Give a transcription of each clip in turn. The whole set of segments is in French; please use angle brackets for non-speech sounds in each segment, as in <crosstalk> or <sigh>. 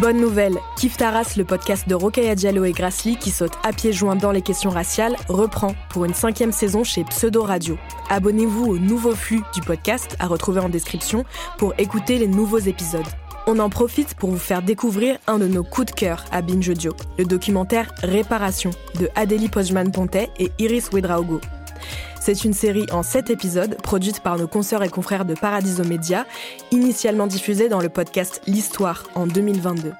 Bonne nouvelle, Kif Taras, le podcast de Rokaya Diallo et Grassly qui saute à pieds joints dans les questions raciales, reprend pour une cinquième saison chez Pseudo Radio. Abonnez-vous au nouveau flux du podcast à retrouver en description pour écouter les nouveaux épisodes. On en profite pour vous faire découvrir un de nos coups de cœur à Binge Audio, le documentaire Réparation de Adélie Pojman-Pontet et Iris Wedraogo. C'est une série en 7 épisodes produite par nos consoeurs et confrères de Paradiso Media, initialement diffusée dans le podcast L'Histoire en 2022.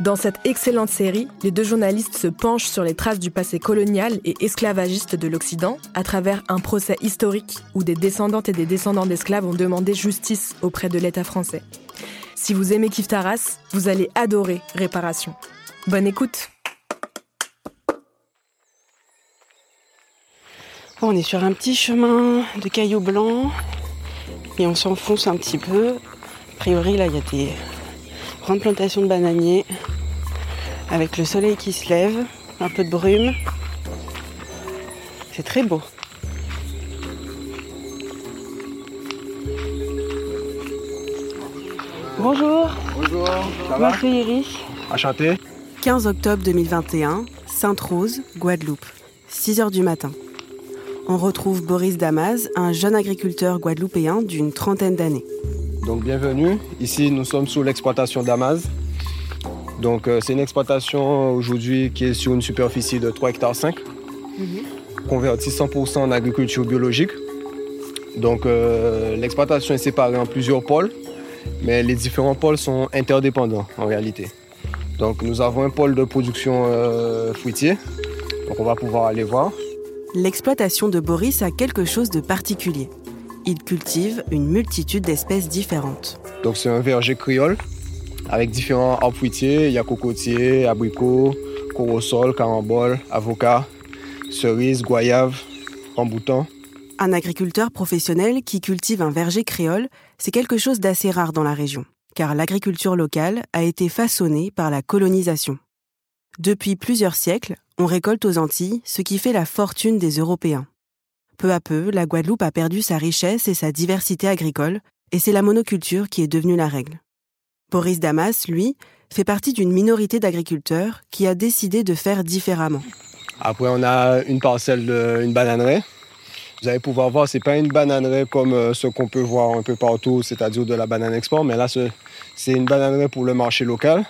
Dans cette excellente série, les deux journalistes se penchent sur les traces du passé colonial et esclavagiste de l'Occident à travers un procès historique où des descendantes et des descendants d'esclaves ont demandé justice auprès de l'État français. Si vous aimez Kif Taras, vous allez adorer Réparation. Bonne écoute On est sur un petit chemin de cailloux blancs et on s'enfonce un petit peu. A priori, là, il y a des grandes plantations de bananiers avec le soleil qui se lève, un peu de brume. C'est très beau. Bonjour, Bonjour, ça moi va Iris. Enchanté. 15 octobre 2021, Sainte-Rose, Guadeloupe, 6 heures du matin. On retrouve Boris Damas, un jeune agriculteur guadeloupéen d'une trentaine d'années. Donc bienvenue. Ici nous sommes sous l'exploitation d'Amaz. Donc euh, c'est une exploitation aujourd'hui qui est sur une superficie de 3 hectares 5, convertie 100% en agriculture biologique. Donc euh, l'exploitation est séparée en plusieurs pôles, mais les différents pôles sont interdépendants en réalité. Donc nous avons un pôle de production euh, fruitier. Donc on va pouvoir aller voir. L'exploitation de Boris a quelque chose de particulier. Il cultive une multitude d'espèces différentes. Donc c'est un verger créole avec différents arbres fruitiers. Il y a cocotier, abricot, corosol, carambole, avocat, cerise, goyave, ramboutan. Un agriculteur professionnel qui cultive un verger créole, c'est quelque chose d'assez rare dans la région, car l'agriculture locale a été façonnée par la colonisation. Depuis plusieurs siècles, on récolte aux Antilles ce qui fait la fortune des Européens. Peu à peu, la Guadeloupe a perdu sa richesse et sa diversité agricole, et c'est la monoculture qui est devenue la règle. Boris Damas, lui, fait partie d'une minorité d'agriculteurs qui a décidé de faire différemment. Après, on a une parcelle d'une bananerie. Vous allez pouvoir voir, c'est pas une bananerie comme euh, ce qu'on peut voir un peu partout, c'est-à-dire de la banane export, mais là, ce- c'est une bananerie pour le marché local.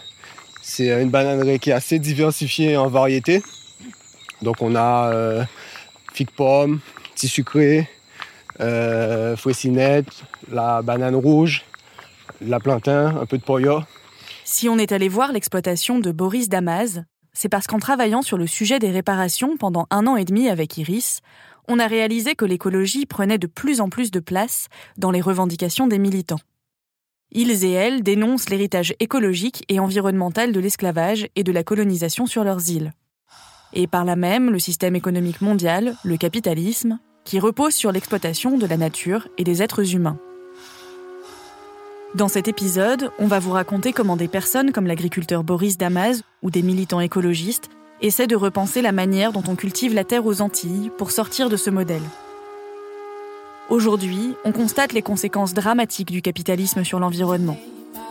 C'est une bananerie qui est assez diversifiée en variétés. Donc, on a euh, figue pomme, petit sucré, euh, la banane rouge, la plantain, un peu de poya. Si on est allé voir l'exploitation de Boris Damas, c'est parce qu'en travaillant sur le sujet des réparations pendant un an et demi avec Iris, on a réalisé que l'écologie prenait de plus en plus de place dans les revendications des militants. Ils et elles dénoncent l'héritage écologique et environnemental de l'esclavage et de la colonisation sur leurs îles. Et par là même le système économique mondial, le capitalisme, qui repose sur l'exploitation de la nature et des êtres humains. Dans cet épisode, on va vous raconter comment des personnes comme l'agriculteur Boris Damas ou des militants écologistes essaient de repenser la manière dont on cultive la terre aux Antilles pour sortir de ce modèle. Aujourd'hui, on constate les conséquences dramatiques du capitalisme sur l'environnement,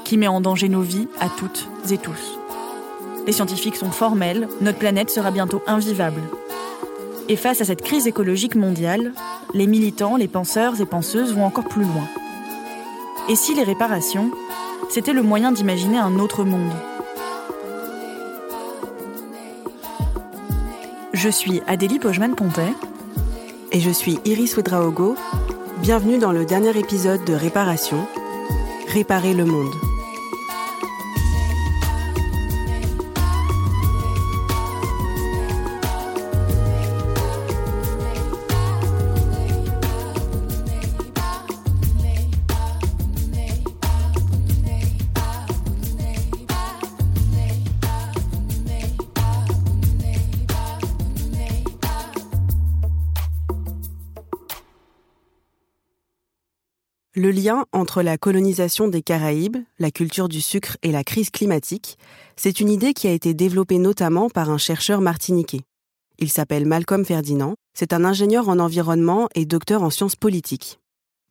qui met en danger nos vies à toutes et tous. Les scientifiques sont formels, notre planète sera bientôt invivable. Et face à cette crise écologique mondiale, les militants, les penseurs et penseuses vont encore plus loin. Et si les réparations, c'était le moyen d'imaginer un autre monde? Je suis Adélie Pojman-Pontet. Et je suis Iris Ouedraogo. Bienvenue dans le dernier épisode de Réparation. Réparer le monde. Entre la colonisation des Caraïbes, la culture du sucre et la crise climatique, c'est une idée qui a été développée notamment par un chercheur martiniquais. Il s'appelle Malcolm Ferdinand, c'est un ingénieur en environnement et docteur en sciences politiques.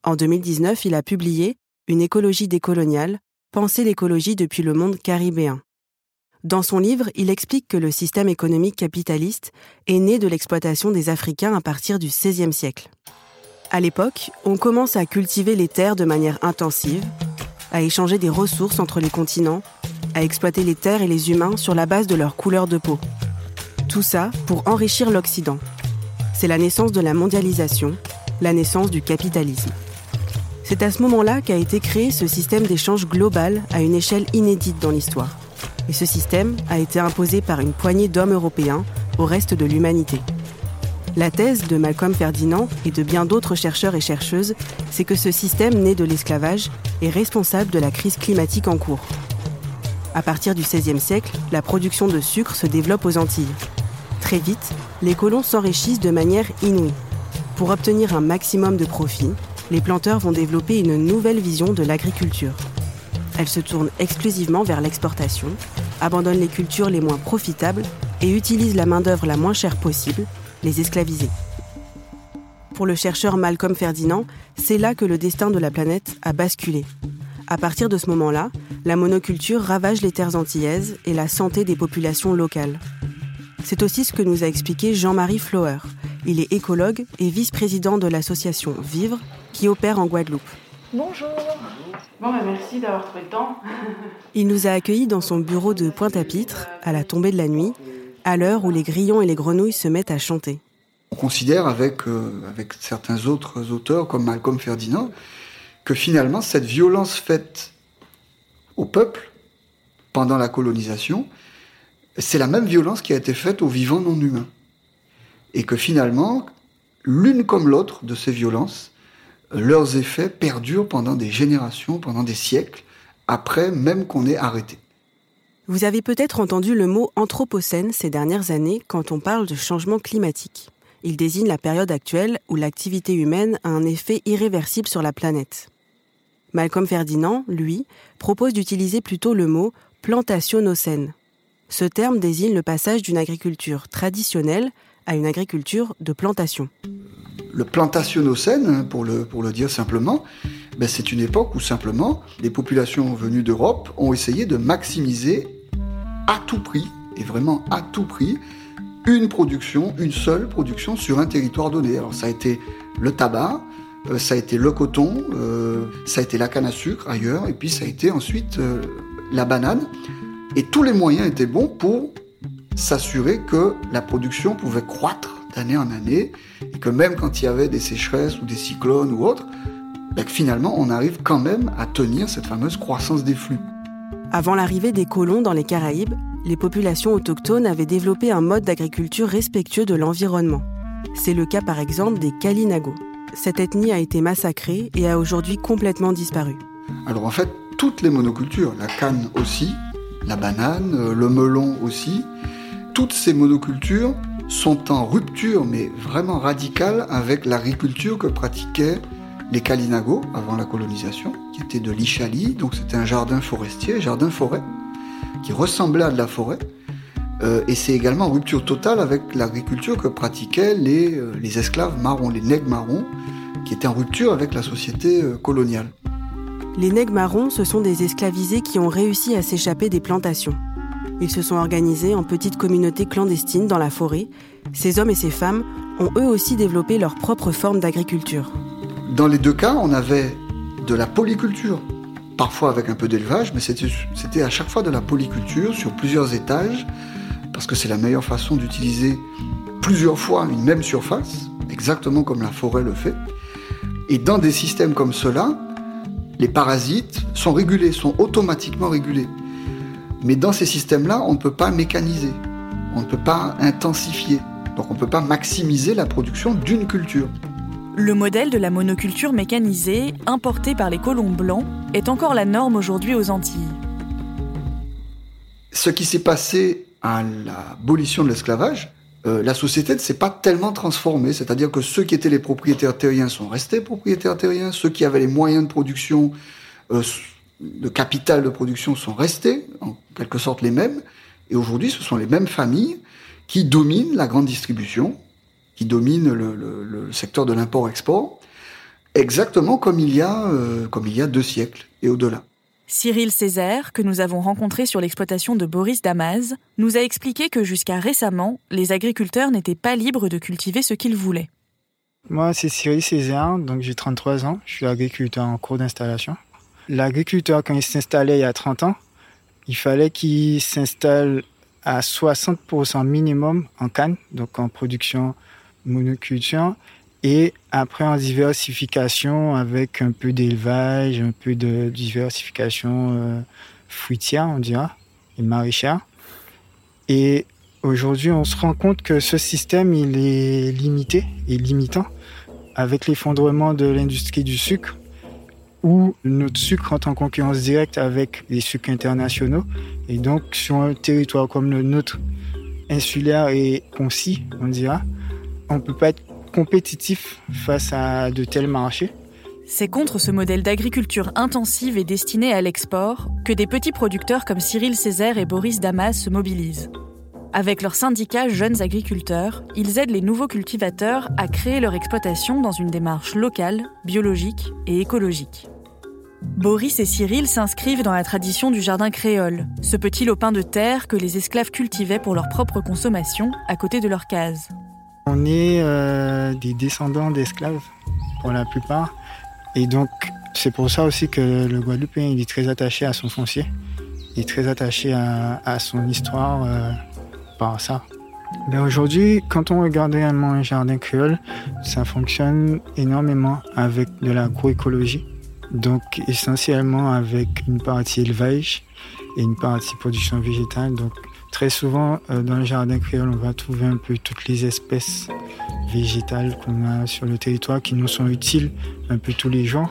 En 2019, il a publié Une écologie décoloniale, Penser l'écologie depuis le monde caribéen. Dans son livre, il explique que le système économique capitaliste est né de l'exploitation des Africains à partir du XVIe siècle. À l'époque, on commence à cultiver les terres de manière intensive, à échanger des ressources entre les continents, à exploiter les terres et les humains sur la base de leur couleur de peau. Tout ça pour enrichir l'Occident. C'est la naissance de la mondialisation, la naissance du capitalisme. C'est à ce moment-là qu'a été créé ce système d'échange global à une échelle inédite dans l'histoire. Et ce système a été imposé par une poignée d'hommes européens au reste de l'humanité. La thèse de Malcolm Ferdinand et de bien d'autres chercheurs et chercheuses, c'est que ce système né de l'esclavage est responsable de la crise climatique en cours. À partir du XVIe siècle, la production de sucre se développe aux Antilles. Très vite, les colons s'enrichissent de manière inouïe. Pour obtenir un maximum de profit, les planteurs vont développer une nouvelle vision de l'agriculture. Elle se tourne exclusivement vers l'exportation, abandonne les cultures les moins profitables et utilise la main-d'œuvre la moins chère possible, les esclavisés. Pour le chercheur Malcolm Ferdinand, c'est là que le destin de la planète a basculé. À partir de ce moment-là, la monoculture ravage les terres antillaises et la santé des populations locales. C'est aussi ce que nous a expliqué Jean-Marie Flower. Il est écologue et vice-président de l'association Vivre, qui opère en Guadeloupe. Bonjour. Bon, bah, merci d'avoir trouvé le temps. Il nous a accueillis dans son bureau de Pointe-à-Pitre, à la tombée de la nuit, à l'heure où les grillons et les grenouilles se mettent à chanter. On considère avec, euh, avec certains autres auteurs, comme Malcolm Ferdinand, que finalement, cette violence faite au peuple pendant la colonisation, c'est la même violence qui a été faite aux vivants non humains. Et que finalement, l'une comme l'autre de ces violences, leurs effets perdurent pendant des générations, pendant des siècles, après même qu'on ait arrêté. Vous avez peut-être entendu le mot anthropocène ces dernières années quand on parle de changement climatique. Il désigne la période actuelle où l'activité humaine a un effet irréversible sur la planète. Malcolm Ferdinand, lui, propose d'utiliser plutôt le mot plantationocène. Ce terme désigne le passage d'une agriculture traditionnelle à une agriculture de plantation. Le plantationocène, pour le, pour le dire simplement, ben c'est une époque où simplement les populations venues d'Europe ont essayé de maximiser à tout prix, et vraiment à tout prix, une production, une seule production sur un territoire donné. Alors ça a été le tabac, euh, ça a été le coton, euh, ça a été la canne à sucre ailleurs, et puis ça a été ensuite euh, la banane. Et tous les moyens étaient bons pour s'assurer que la production pouvait croître d'année en année, et que même quand il y avait des sécheresses ou des cyclones ou autres, ben finalement on arrive quand même à tenir cette fameuse croissance des flux. Avant l'arrivée des colons dans les Caraïbes, les populations autochtones avaient développé un mode d'agriculture respectueux de l'environnement. C'est le cas par exemple des Kalinago. Cette ethnie a été massacrée et a aujourd'hui complètement disparu. Alors en fait, toutes les monocultures, la canne aussi, la banane, euh, le melon aussi, toutes ces monocultures sont en rupture, mais vraiment radicale, avec l'agriculture que pratiquaient les Kalinago avant la colonisation, qui était de l'Ichali, donc c'était un jardin forestier, jardin forêt, qui ressemblait à de la forêt. Euh, et c'est également en rupture totale avec l'agriculture que pratiquaient les, euh, les, esclaves marrons, les nègres marrons, qui étaient en rupture avec la société euh, coloniale. Les nègres marrons, ce sont des esclavisés qui ont réussi à s'échapper des plantations. Ils se sont organisés en petites communautés clandestines dans la forêt. Ces hommes et ces femmes ont eux aussi développé leur propre forme d'agriculture. Dans les deux cas, on avait de la polyculture, parfois avec un peu d'élevage, mais c'était à chaque fois de la polyculture sur plusieurs étages, parce que c'est la meilleure façon d'utiliser plusieurs fois une même surface, exactement comme la forêt le fait. Et dans des systèmes comme cela, les parasites sont régulés, sont automatiquement régulés. Mais dans ces systèmes-là, on ne peut pas mécaniser, on ne peut pas intensifier, donc on ne peut pas maximiser la production d'une culture. Le modèle de la monoculture mécanisée, importée par les colons blancs, est encore la norme aujourd'hui aux Antilles. Ce qui s'est passé à l'abolition de l'esclavage, euh, la société ne s'est pas tellement transformée. C'est-à-dire que ceux qui étaient les propriétaires terriens sont restés propriétaires terriens, ceux qui avaient les moyens de production, euh, de capital de production sont restés, en quelque sorte les mêmes. Et aujourd'hui, ce sont les mêmes familles qui dominent la grande distribution, qui dominent le, secteur de l'import-export, exactement comme il y a, euh, comme il y a deux siècles et au-delà. Cyril Césaire, que nous avons rencontré sur l'exploitation de Boris Damas, nous a expliqué que jusqu'à récemment, les agriculteurs n'étaient pas libres de cultiver ce qu'ils voulaient. Moi, c'est Cyril Césaire, donc j'ai 33 ans, je suis agriculteur en cours d'installation. L'agriculteur, quand il s'installait il y a 30 ans, il fallait qu'il s'installe à 60% minimum en canne, donc en production monoculture, et après, en diversification, avec un peu d'élevage, un peu de diversification euh, fruitière, on dira, et maraîchère. Et aujourd'hui, on se rend compte que ce système, il est limité et limitant. Avec l'effondrement de l'industrie du sucre, où notre sucre entre en concurrence directe avec les sucres internationaux. Et donc, sur un territoire comme le nôtre, insulaire et concis, on dira, on ne peut pas être compétitif face à de tels marchés. C'est contre ce modèle d'agriculture intensive et destinée à l'export que des petits producteurs comme Cyril Césaire et Boris Damas se mobilisent. Avec leur syndicat Jeunes Agriculteurs, ils aident les nouveaux cultivateurs à créer leur exploitation dans une démarche locale, biologique et écologique. Boris et Cyril s'inscrivent dans la tradition du jardin créole, ce petit lopin de terre que les esclaves cultivaient pour leur propre consommation à côté de leurs cases. On est euh, des descendants d'esclaves pour la plupart. Et donc, c'est pour ça aussi que le Guadeloupéen est très attaché à son foncier. Il est très attaché à, son histoire euh, par ça. Ben aujourd'hui, quand on regarde réellement un jardin créole, ça fonctionne énormément avec de l'agroécologie. Donc essentiellement avec une partie élevage et une partie production végétale. Donc Très souvent, euh, dans le jardin créole, on va trouver un peu toutes les espèces végétales qu'on a sur le territoire qui nous sont utiles un peu tous les jours.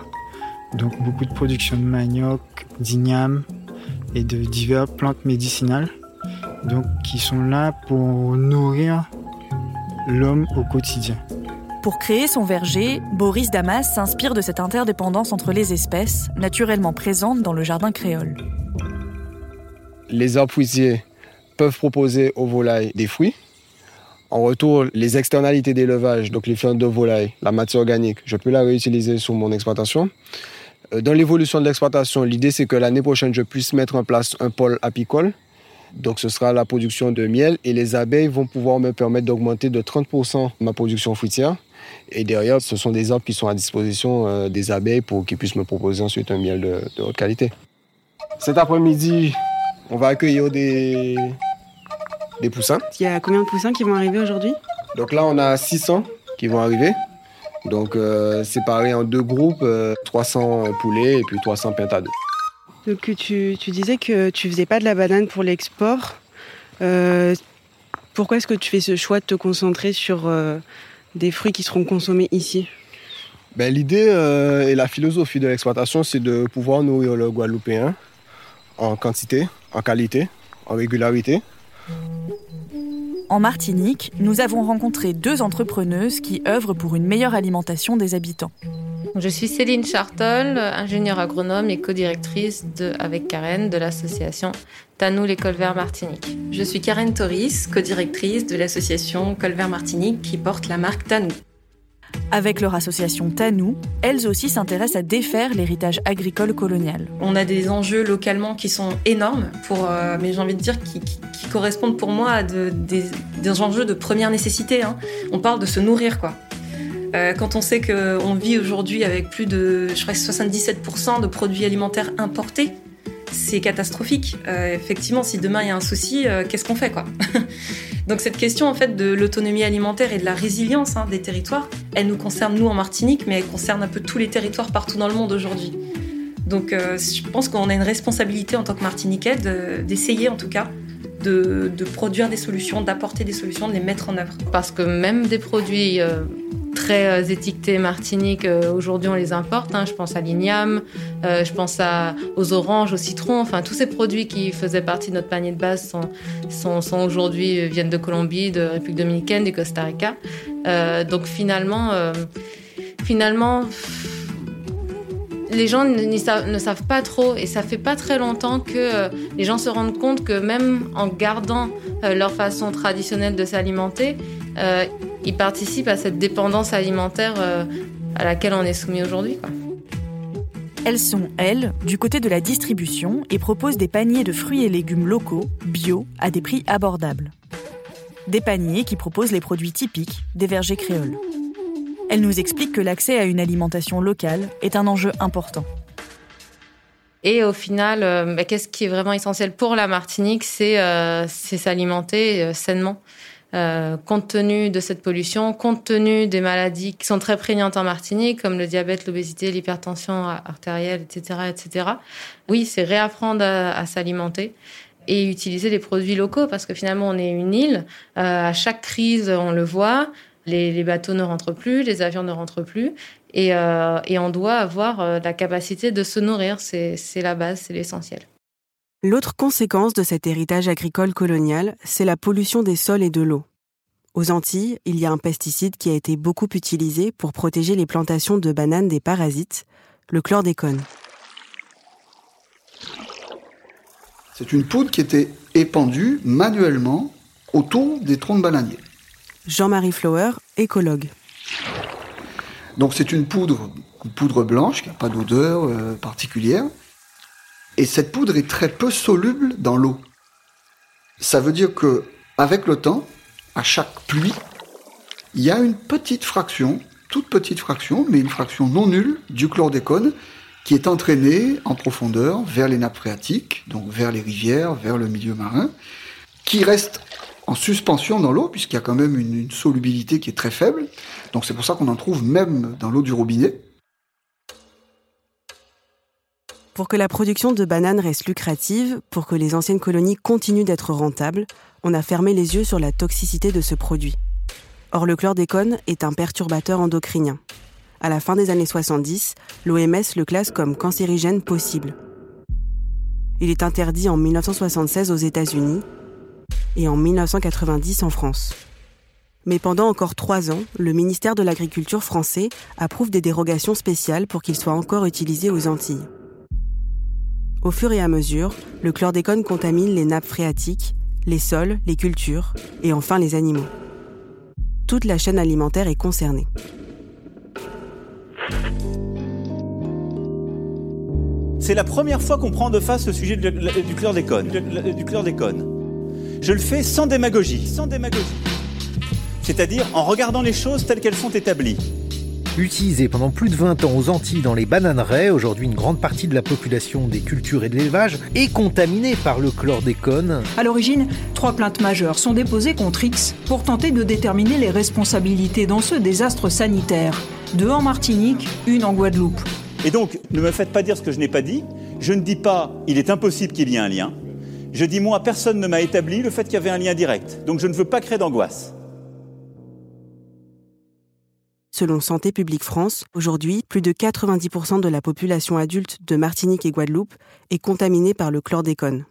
Donc beaucoup de production de manioc, d'igname et de diverses plantes médicinales. Donc qui sont là pour nourrir l'homme au quotidien. Pour créer son verger, Boris Damas s'inspire de cette interdépendance entre les espèces, naturellement présente dans le jardin créole. Les arbres fruitiers peuvent proposer aux volailles des fruits. En retour, les externalités d'élevage, donc les fientes de volaille, la matière organique, je peux la réutiliser sur mon exploitation. Euh, dans l'évolution de l'exploitation, l'idée c'est que l'année prochaine, je puisse mettre en place un pôle apicole. Donc ce sera la production de miel et les abeilles vont pouvoir me permettre d'augmenter de 30% ma production fruitière. Et derrière, ce sont des arbres qui sont à disposition euh, des abeilles pour qu'ils puissent me proposer ensuite un miel de, de haute qualité. Cet après-midi, on va accueillir des, des poussins. Il y a combien de poussins qui vont arriver aujourd'hui? Donc là, on a 600 qui vont arriver. Donc euh, séparés en deux groupes, 300 euh, poulets et puis 300 pintades. Donc tu, tu, disais que tu faisais pas de la banane pour l'export. Euh, pourquoi est-ce que tu fais ce choix de te concentrer sur des fruits qui seront consommés ici? Ben, L'idée et la philosophie de l'exploitation, c'est de pouvoir nourrir le Guadeloupéen en quantité, en qualité, en régularité. En Martinique, nous avons rencontré deux entrepreneuses qui œuvrent pour une meilleure alimentation des habitants. Je suis Céline Chartol, ingénieure agronome et co-directrice avec Karen de l'association Tanou les Colverts Martinique. Je suis Karen Toris, co-directrice de l'association Colvert Martinique qui porte la marque Tanou. Avec leur association Tanou, elles aussi s'intéressent à défaire l'héritage agricole colonial. On a des enjeux localement qui sont énormes, pour, euh, mais j'ai envie de dire qui, correspondent pour moi à des, enjeux de première nécessité. Hein. On parle de se nourrir, quoi. Euh, quand on sait qu'on vit aujourd'hui avec plus de, je crois, 77% de produits alimentaires importés, c'est catastrophique. Euh, effectivement, si demain il y a un souci, qu'est-ce qu'on fait, quoi? <laughs> Donc cette question en fait de l'autonomie alimentaire et de la résilience hein, des territoires, elle nous concerne nous en Martinique, mais elle concerne un peu tous les territoires partout dans le monde aujourd'hui. Donc euh, je pense qu'on a une responsabilité en tant que Martiniquais d'essayer en tout cas de, produire des solutions, d'apporter des solutions, de les mettre en œuvre. Parce que même des produits euh, très euh, étiquetés Martinique, aujourd'hui on les importe. Hein. Je pense à l'igname, je pense à, aux oranges, au citron. Enfin, tous ces produits qui faisaient partie de notre panier de base sont, sont, aujourd'hui viennent de Colombie, de République dominicaine, du Costa Rica. donc finalement, finalement les gens ne savent, pas trop et ça fait pas très longtemps que euh, les gens se rendent compte que même en gardant euh, leur façon traditionnelle de s'alimenter, euh, ils participent à cette dépendance alimentaire à laquelle on est soumis aujourd'hui. Elles sont, elles, du côté de la distribution et proposent des paniers de fruits et légumes locaux, bio, à des prix abordables. Des paniers qui proposent les produits typiques des vergers créoles. Elle nous explique que l'accès à une alimentation locale est un enjeu important. Et au final, euh, bah, qu'est-ce qui est vraiment essentiel pour la Martinique C'est euh, s'alimenter euh, sainement. Compte tenu de cette pollution, compte tenu des maladies qui sont très prégnantes en Martinique, comme le diabète, l'obésité, l'hypertension artérielle, etc., etc. Oui, c'est réapprendre à, s'alimenter et utiliser des produits locaux parce que finalement on est une île. à chaque crise, on le voit, les, bateaux ne rentrent plus, les avions ne rentrent plus. Et, euh, on doit avoir euh, la capacité de se nourrir. C'est la base, c'est l'essentiel. L'autre conséquence de cet héritage agricole colonial, c'est la pollution des sols et de l'eau. Aux Antilles, il y a un pesticide qui a été beaucoup utilisé pour protéger les plantations de bananes des parasites, le chlordécone. C'est une poudre qui était épandue manuellement autour des troncs de bananiers. Jean-Marie Flower, écologue. Donc c'est une poudre, une poudre blanche qui n'a pas d'odeur euh, particulière. Et cette poudre est très peu soluble dans l'eau. Ça veut dire que avec le temps, à chaque pluie, il y a une petite fraction, toute petite fraction, mais une fraction non nulle du chlordécone qui est entraînée en profondeur vers les nappes phréatiques, donc vers les rivières, vers le milieu marin, qui reste en suspension dans l'eau, puisqu'il y a quand même une, solubilité qui est très faible. Donc c'est pour ça qu'on en trouve même dans l'eau du robinet. Pour que la production de bananes reste lucrative, pour que les anciennes colonies continuent d'être rentables, on a fermé les yeux sur la toxicité de ce produit. Or, le chlordécone est un perturbateur endocrinien. À la fin des années 70, l'OMS le classe comme cancérigène possible. Il est interdit en 1976 aux États-Unis et en 1990 en France. Mais pendant encore trois ans, le ministère de l'Agriculture français approuve des dérogations spéciales pour qu'il soit encore utilisé aux Antilles. Au fur et à mesure, le chlordécone contamine les nappes phréatiques, les sols, les cultures et enfin les animaux. Toute la chaîne alimentaire est concernée. C'est la première fois qu'on prend de face le sujet du chlordécone. Du chlordécone. Je le fais sans démagogie, sans démagogie. C'est-à-dire en regardant les choses telles qu'elles sont établies. Utilisé pendant plus de 20 ans aux Antilles dans les bananeraies, aujourd'hui une grande partie de la population des cultures et de l'élevage est contaminée par le chlordécone. À l'origine, trois plaintes majeures sont déposées contre X pour tenter de déterminer les responsabilités dans ce désastre sanitaire. Deux en Martinique, une en Guadeloupe. Et donc, ne me faites pas dire ce que je n'ai pas dit. Je ne dis pas il est impossible qu'il y ait un lien. Je dis, moi, personne ne m'a établi le fait qu'il y avait un lien direct. Donc je ne veux pas créer d'angoisse. Selon Santé publique France, aujourd'hui, plus de 90% de la population adulte de Martinique et Guadeloupe est contaminée par le chlordécone.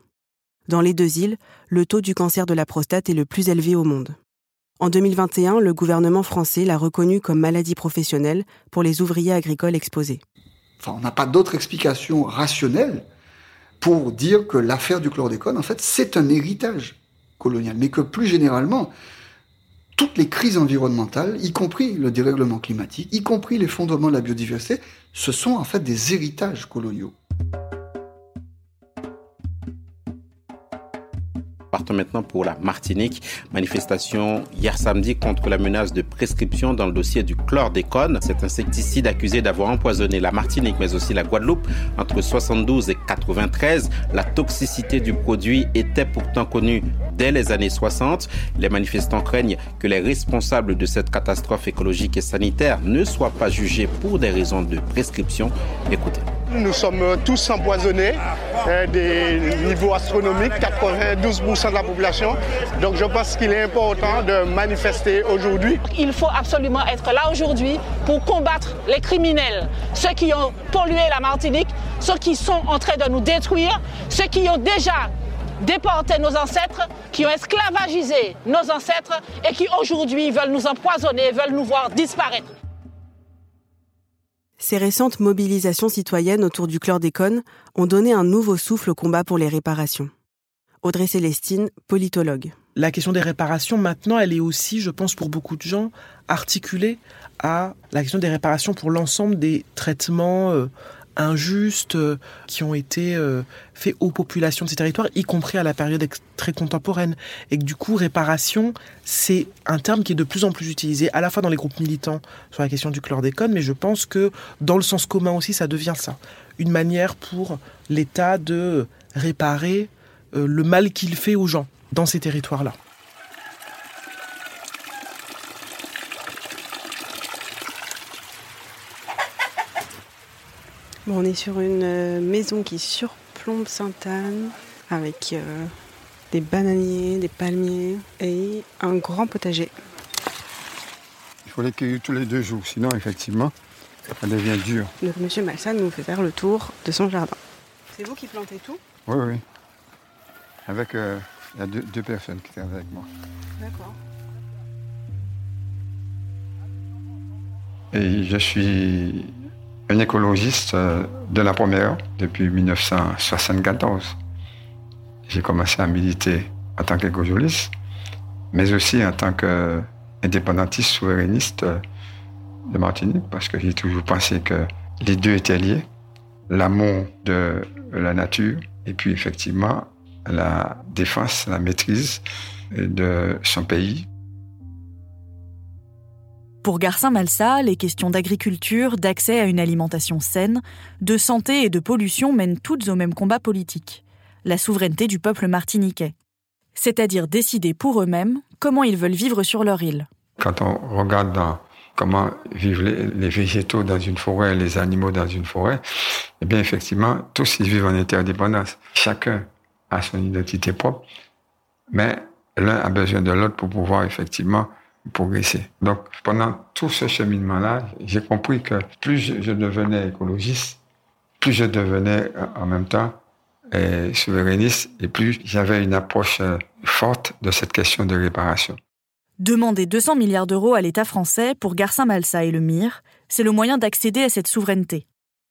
Dans les deux îles, le taux du cancer de la prostate est le plus élevé au monde. En 2021, le gouvernement français l'a reconnu comme maladie professionnelle pour les ouvriers agricoles exposés. Enfin, on n'a pas d'autre explication rationnelle pour dire que l'affaire du chlordécone, en fait, c'est un héritage colonial, mais que plus généralement, toutes les crises environnementales, y compris le dérèglement climatique, y compris les fondements de la biodiversité, ce sont en fait des héritages coloniaux. Maintenant pour la Martinique. Manifestation hier samedi contre la menace de prescription dans le dossier du chlordécone, cet insecticide accusé d'avoir empoisonné la Martinique mais aussi la Guadeloupe entre 72 et 93. La toxicité du produit était pourtant connue dès les années 60. Les manifestants craignent que les responsables de cette catastrophe écologique et sanitaire ne soient pas jugés pour des raisons de prescription. Écoutez. Nous sommes tous empoisonnés, hein, des niveaux astronomiques, 92% de la population. Donc je pense qu'il est important de manifester aujourd'hui. Il faut absolument être là aujourd'hui pour combattre les criminels, ceux qui ont pollué la Martinique, ceux qui sont en train de nous détruire, ceux qui ont déjà déporté nos ancêtres, qui ont esclavagisé nos ancêtres et qui aujourd'hui veulent nous empoisonner, veulent nous voir disparaître. Ces récentes mobilisations citoyennes autour du chlordécone ont donné un nouveau souffle au combat pour les réparations. Audrey Célestine, politologue. La question des réparations, maintenant, elle est aussi, je pense, pour beaucoup de gens, articulée à la question des réparations pour l'ensemble des traitements euh, injustes euh, qui ont été euh, faits aux populations de ces territoires, y compris à la période très contemporaine. Et que du coup, réparation, c'est un terme qui est de plus en plus utilisé, à la fois dans les groupes militants sur la question du chlordécone, mais je pense que dans le sens commun aussi, ça devient ça. Une manière pour l'État de réparer euh, le mal qu'il fait aux gens dans ces territoires-là. On est sur une euh, maison qui surplombe Sainte-Anne avec euh, des bananiers, des palmiers et un grand potager. Il faut les cueillir tous les deux jours, sinon effectivement, ça devient dur. Donc Monsieur Malsan nous fait faire le tour de son jardin. C'est vous qui plantez tout? Oui, oui. Avec euh, il y a deux, personnes qui travaillent avec moi. D'accord. Et je suis un écologiste euh, de la première depuis 1974. J'ai commencé à militer en tant qu'écologiste, mais aussi en tant qu'indépendantiste souverainiste euh, de Martinique, parce que j'ai toujours pensé que les deux étaient liés. L'amour de la nature et puis effectivement la défense, la maîtrise de son pays. Pour Garcin Malsa, les questions d'agriculture, d'accès à une alimentation saine, de santé et de pollution mènent toutes au même combat politique la souveraineté du peuple martiniquais. C'est-à-dire décider pour eux-mêmes comment ils veulent vivre sur leur île. Quand on regarde comment vivent les, végétaux dans une forêt, les animaux dans une forêt, eh bien effectivement, tous ils vivent en interdépendance. Chacun a son identité propre, mais l'un a besoin de l'autre pour pouvoir effectivement Donc, pendant tout ce cheminement-là, j'ai compris que plus je, devenais écologiste, plus je devenais euh, en même temps euh, souverainiste et plus j'avais une approche euh, forte de cette question de réparation. Demander 200 milliards d'euros à l'État français pour Garcin Malsa et le MIR, c'est le moyen d'accéder à cette souveraineté.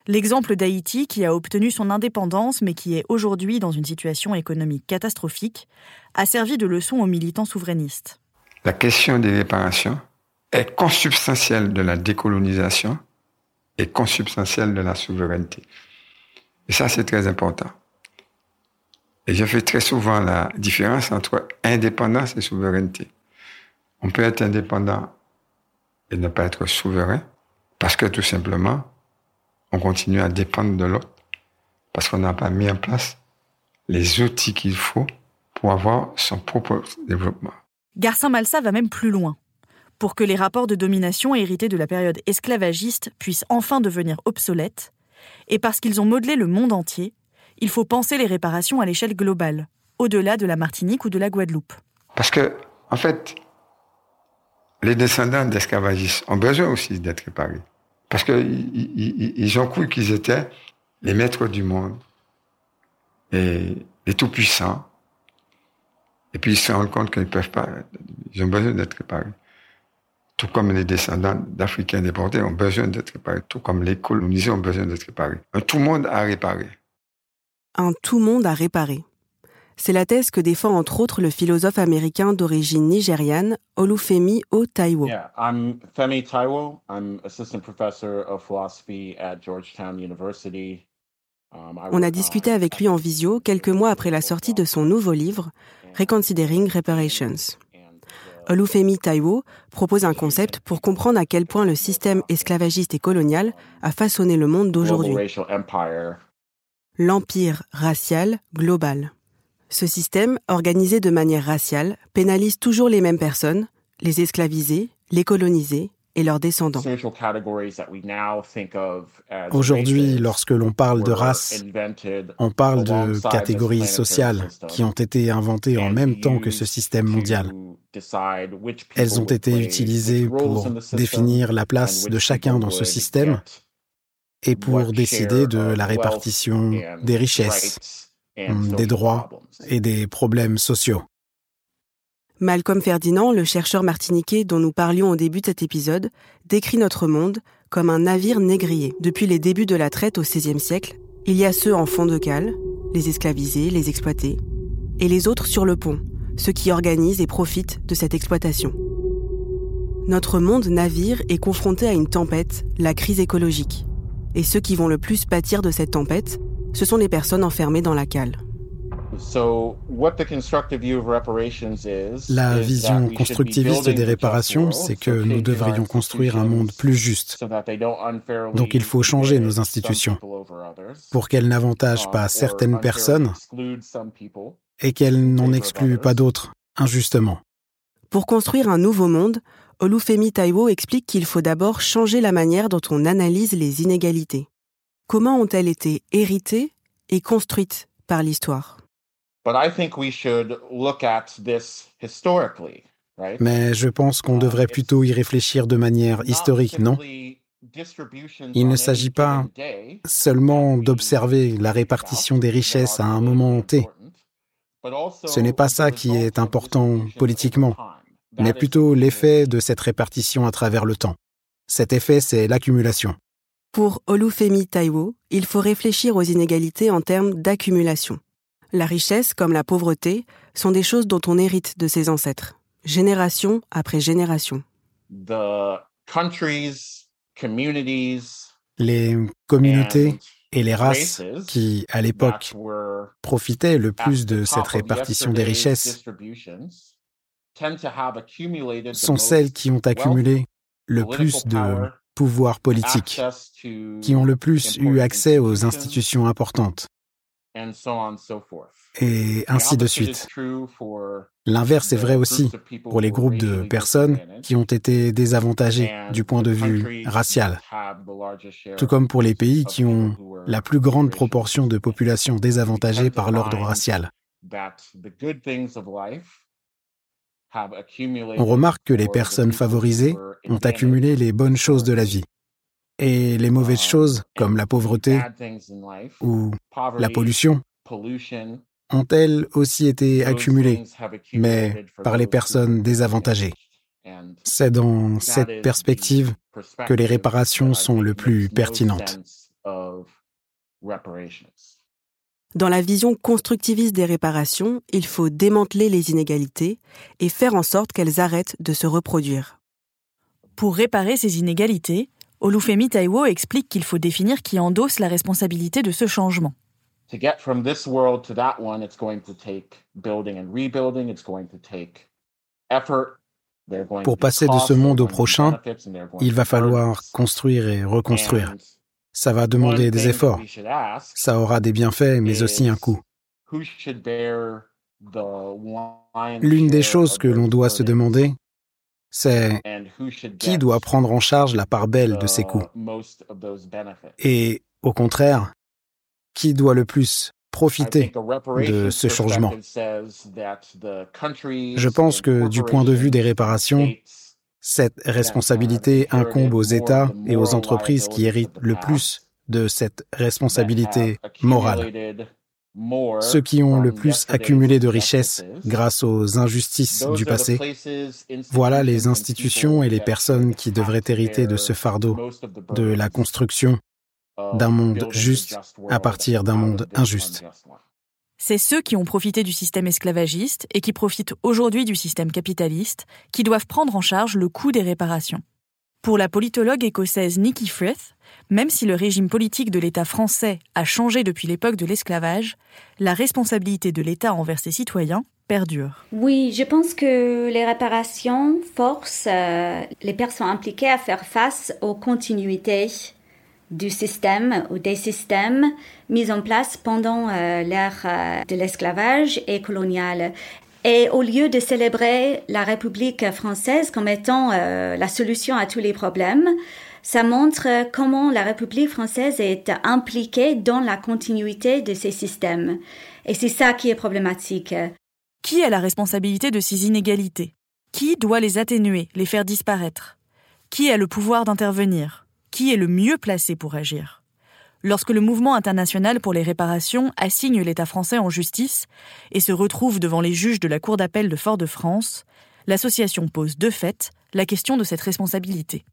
L'exemple d'Haïti, qui a obtenu son indépendance mais qui est aujourd'hui dans une situation économique catastrophique, a servi de leçon aux militants souverainistes. La question des réparations est consubstantielle de la décolonisation et consubstantielle de la souveraineté. Et ça, c'est très important. Et je fais très souvent la différence entre indépendance et souveraineté. On peut être indépendant et ne pas être souverain parce que tout simplement, on continue à dépendre de l'autre parce qu'on n'a pas mis en place les outils qu'il faut pour avoir son propre développement. Garcin Malsa va même plus loin. Pour que les rapports de domination hérités de la période esclavagiste puissent enfin devenir obsolètes, et parce qu'ils ont modelé le monde entier, il faut penser les réparations à l'échelle globale, au-delà de la Martinique ou de la Guadeloupe. Parce que, en fait, les descendants d'esclavagistes ont besoin aussi d'être réparés. Parce qu'ils ont cru qu'ils étaient les maîtres du monde et les tout-puissants. Et puis ils se rendent compte qu'ils ne peuvent pas, ils ont besoin d'être réparés. Tout comme les descendants d'Africains déportés ont besoin d'être réparés, tout comme les colonisés ont besoin d'être réparés. Un tout monde à réparer. Un tout monde à réparer. C'est la thèse que défend entre autres le philosophe américain d'origine nigériane Olufemi O. Taiwo. I'm Femi Taiwo. I'm assistant professor of philosophy at Georgetown University. Um, On a discuté avec lui en visio quelques mois après la sortie de son nouveau livre, Reconsidering Reparations. Olufemi Taiwo propose un concept pour comprendre à quel point le système esclavagiste et colonial a façonné le monde d'aujourd'hui. L'empire racial global. Ce système, organisé de manière raciale, pénalise toujours les mêmes personnes, les esclavisés, les colonisés et leurs descendants. Aujourd'hui, lorsque l'on parle de race, on parle de catégories sociales qui ont été inventées en même temps que ce système mondial. Elles ont été utilisées pour définir la place de chacun dans ce système et pour décider de la répartition des richesses, des droits et des problèmes sociaux. Malcolm Ferdinand, le chercheur martiniquais dont nous parlions au début de cet épisode, décrit notre monde comme un navire négrier. Depuis les débuts de la traite au XVIe siècle, il y a ceux en fond de cale, les esclavisés, les exploités, et les autres sur le pont, ceux qui organisent et profitent de cette exploitation. Notre monde navire est confronté à une tempête, la crise écologique. Et ceux qui vont le plus pâtir de cette tempête, ce sont les personnes enfermées dans la cale. La vision constructiviste des réparations, c'est que nous devrions construire un monde plus juste. Donc il faut changer nos institutions pour qu'elles n'avantagent pas certaines personnes et qu'elles n'en excluent pas d'autres injustement. Pour construire un nouveau monde, Olufemi Taiwo explique qu'il faut d'abord changer la manière dont on analyse les inégalités. Comment ont-elles été héritées et construites par l'histoire? Mais je pense qu'on devrait plutôt y réfléchir de manière historique, non? Il ne s'agit pas seulement d'observer la répartition des richesses à un moment T. Ce n'est pas ça qui est important politiquement mais plutôt l'effet de cette répartition à travers le temps. Cet effet, c'est l'accumulation. Pour Olufemi Taiwo, il faut réfléchir aux inégalités en termes d'accumulation. La richesse, comme la pauvreté, sont des choses dont on hérite de ses ancêtres, génération après génération. Les communautés et les races qui, à l'époque, profitaient le plus de cette répartition des richesses sont celles qui ont accumulé le plus de pouvoir politique, qui ont le plus eu accès aux institutions importantes, et ainsi de suite. L'inverse est vrai aussi pour les groupes de personnes qui ont été désavantagés du point de vue racial, tout comme pour les pays qui ont la plus grande proportion de population désavantagée par l'ordre racial. On remarque que les personnes favorisées ont accumulé les bonnes choses de la vie. Et les mauvaises choses, comme la pauvreté ou la pollution, ont elles aussi été accumulées, mais par les personnes désavantagées? C'est dans cette perspective que les réparations sont le plus pertinentes. Dans la vision constructiviste des réparations, il faut démanteler les inégalités et faire en sorte qu'elles arrêtent de se reproduire. Pour réparer ces inégalités, Olufemi Taiwo explique qu'il faut définir qui endosse la responsabilité de ce changement. Pour passer de ce monde au prochain, il va falloir construire et reconstruire. Ça va demander des efforts. Ça aura des bienfaits, mais aussi un coût. L'une des choses que l'on doit se demander, c'est qui doit prendre en charge la part belle de ces coûts. Et au contraire, qui doit le plus profiter de ce changement? Je pense que du point de vue des réparations, cette responsabilité incombe aux États et aux entreprises qui héritent le plus de cette responsabilité morale. Ceux qui ont le plus accumulé de richesses grâce aux injustices du passé, voilà les institutions et les personnes qui devraient hériter de ce fardeau, de la construction d'un monde juste à partir d'un monde injuste. c'est ceux qui ont profité du système esclavagiste et qui profitent aujourd'hui du système capitaliste qui doivent prendre en charge le coût des réparations. Pour la politologue écossaise Nikki Frith, même si le régime politique de l'État français a changé depuis l'époque de l'esclavage, la responsabilité de l'État envers ses citoyens perdure. Oui, je pense que les réparations forcent euh, les personnes impliquées à faire face aux continuités du système ou des systèmes mis en place pendant euh, l'ère euh, de l'esclavage et colonial. Et au lieu de célébrer la République française comme étant euh, la solution à tous les problèmes, ça montre comment la République française est impliquée dans la continuité de ces systèmes. Et c'est ça qui est problématique. Qui a la responsabilité de ces inégalités? Qui doit les atténuer, les faire disparaître? Qui a le pouvoir d'intervenir? Qui est le mieux placé pour agir? Lorsque le mouvement international pour les réparations assigne l'État français en justice et se retrouve devant les juges de la Cour d'appel de Fort-de-France, l'association pose de fait la question de cette responsabilité.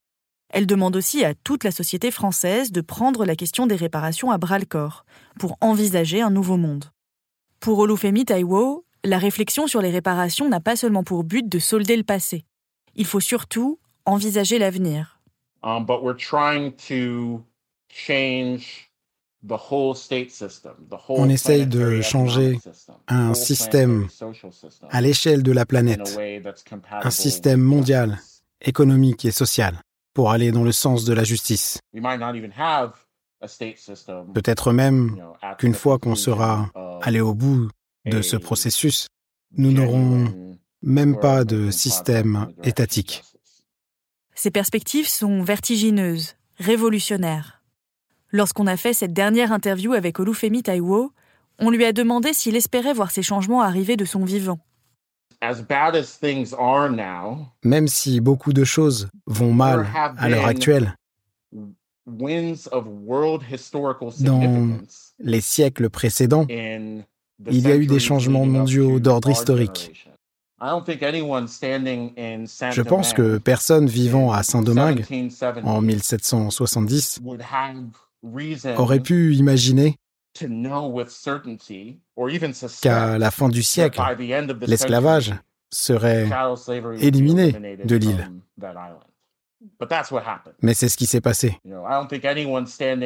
Elle demande aussi à toute la société française de prendre la question des réparations à bras-le-corps pour envisager un nouveau monde. Pour Olufemi Taiwo, la réflexion sur les réparations n'a pas seulement pour but de solder le passé. Il faut surtout envisager l'avenir. Um, but we're trying to on essaye de changer un système à l'échelle de la planète, un système mondial, économique et social, pour aller dans le sens de la justice. Peut-être même qu'une fois qu'on sera allé au bout de ce processus, nous n'aurons même pas de système étatique. Ces perspectives sont vertigineuses, révolutionnaires. Lorsqu'on a fait cette dernière interview avec Olufemi Taiwo, on lui a demandé s'il espérait voir ces changements arriver de son vivant. Même si beaucoup de choses vont mal à l'heure actuelle, dans les siècles précédents, il y a eu des changements mondiaux d'ordre historique. Je pense que personne vivant à Saint-Domingue en 1770 aurait pu imaginer qu'à la fin du siècle, l'esclavage serait éliminé de l'île. Mais c'est ce qui s'est passé.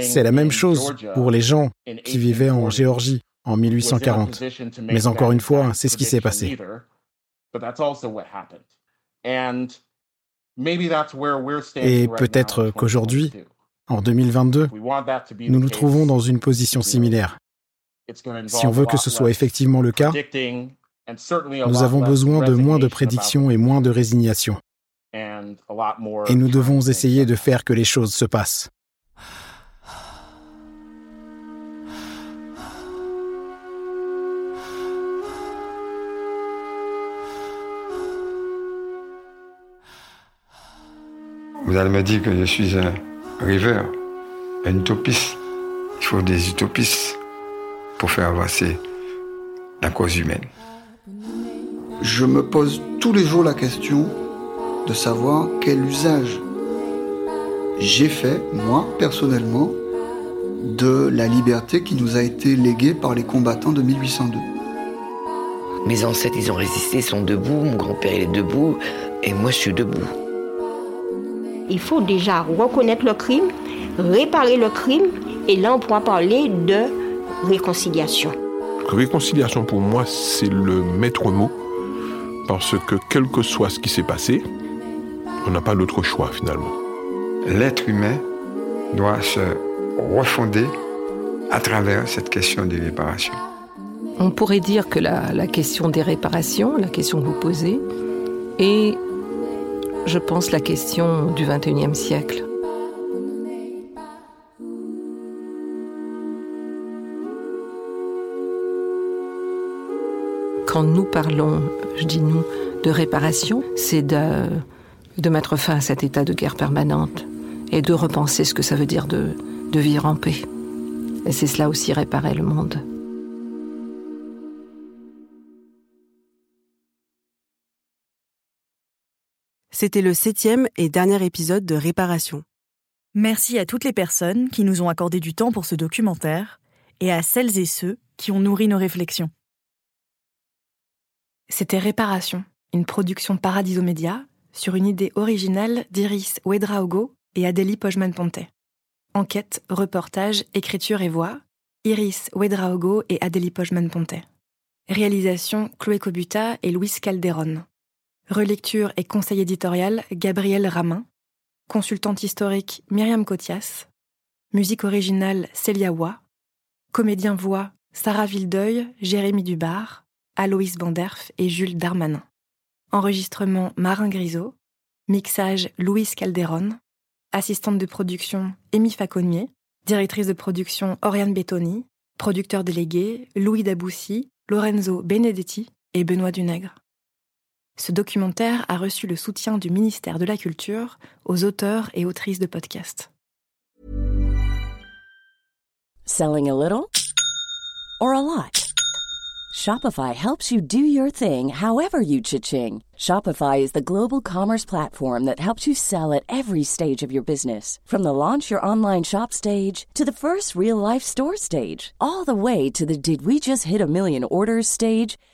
C'est la même chose pour les gens qui vivaient en Géorgie en 1840. Mais encore une fois, c'est ce qui s'est passé. Et peut-être qu'aujourd'hui, en 2022, nous nous trouvons dans une position similaire. Si on veut que ce soit effectivement le cas, nous avons besoin de moins de prédictions et moins de résignation. Et nous devons essayer de faire que les choses se passent. Vous allez me dire que je suis un rêveur, un utopiste. Il faut des utopistes pour faire avancer la cause humaine. Je me pose tous les jours la question de savoir quel usage j'ai fait, moi, personnellement, de la liberté qui nous a été léguée par les combattants de 1802. Mes ancêtres, ils ont résisté, ils sont debout, mon grand-père, il est debout, et moi, je suis debout. Il faut déjà reconnaître le crime, réparer le crime, et là on pourra parler de réconciliation. Réconciliation pour moi, c'est le maître mot, parce que quel que soit ce qui s'est passé, on n'a pas d'autre choix finalement. L'être humain doit se refonder à travers cette question des réparations. On pourrait dire que la, la question des réparations, la question que vous posez, est je pense, la question du XXIe siècle. Quand nous parlons, je dis nous, de réparation, c'est de, mettre fin à cet état de guerre permanente et de repenser ce que ça veut dire de, de vivre en paix. Et c'est cela aussi réparer le monde. C'était le septième et dernier épisode de Réparation. Merci à toutes les personnes qui nous ont accordé du temps pour ce documentaire et à celles et ceux qui ont nourri nos réflexions. C'était Réparation, une production Paradiso Média sur une idée originale d'Iris Ouedraogo et Adélie Pojman-Pontet. Enquête, reportage, écriture et voix, Iris Ouedraogo et Adélie Pojman-Pontet. Réalisation Chloé Cobuta et Louis Calderon. Relecture et conseil éditorial Gabriel Ramin. Consultante historique Myriam Cotias. Musique originale Célia Wa. Comédien voix Sarah Vildeuil, Jérémy Dubar. Aloïs Banderf et Jules Darmanin. Enregistrement Marin Grisot. Mixage Louise Calderon. Assistante de production Amy Faconnier. Directrice de production Oriane Bettoni. Producteur délégué Louis Daboussi, Lorenzo Benedetti et Benoît Dunègre. Ce documentaire a reçu le soutien du ministère de la Culture aux auteurs et autrices de podcasts. Selling a little or a lot? Shopify helps you do your thing however you cha-ching. Shopify is the global commerce platform that helps you sell at every stage of your business. From the launch your online shop stage to the first real life store stage, all the way to the did we just hit a million orders stage.